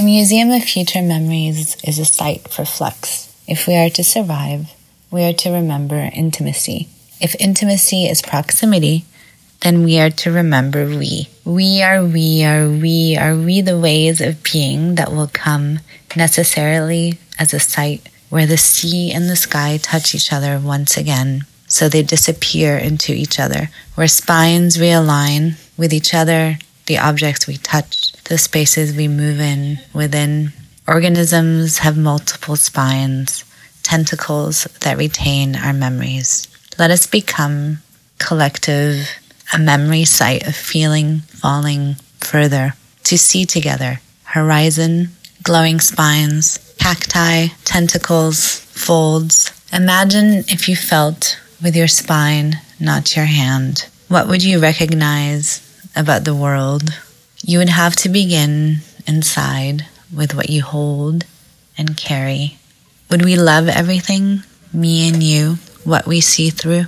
The Museum of Future Memories is a site for flux. If we are to survive, we are to remember intimacy. If intimacy is proximity, then we are to remember we. We are we are we are we the ways of being that will come necessarily as a site where the sea and the sky touch each other once again. So they disappear into each other, where spines realign with each other, the objects we touch, the spaces we move in, within. Organisms have multiple spines, tentacles that retain our memories. Let us become collective, a memory site of feeling, falling further, to see together, horizon, glowing spines, cacti, tentacles, folds. Imagine if you felt with your spine, not your hand. What would you recognize about the world? You would have to begin inside with what you hold and carry. Would we love everything, me and you, what we see through?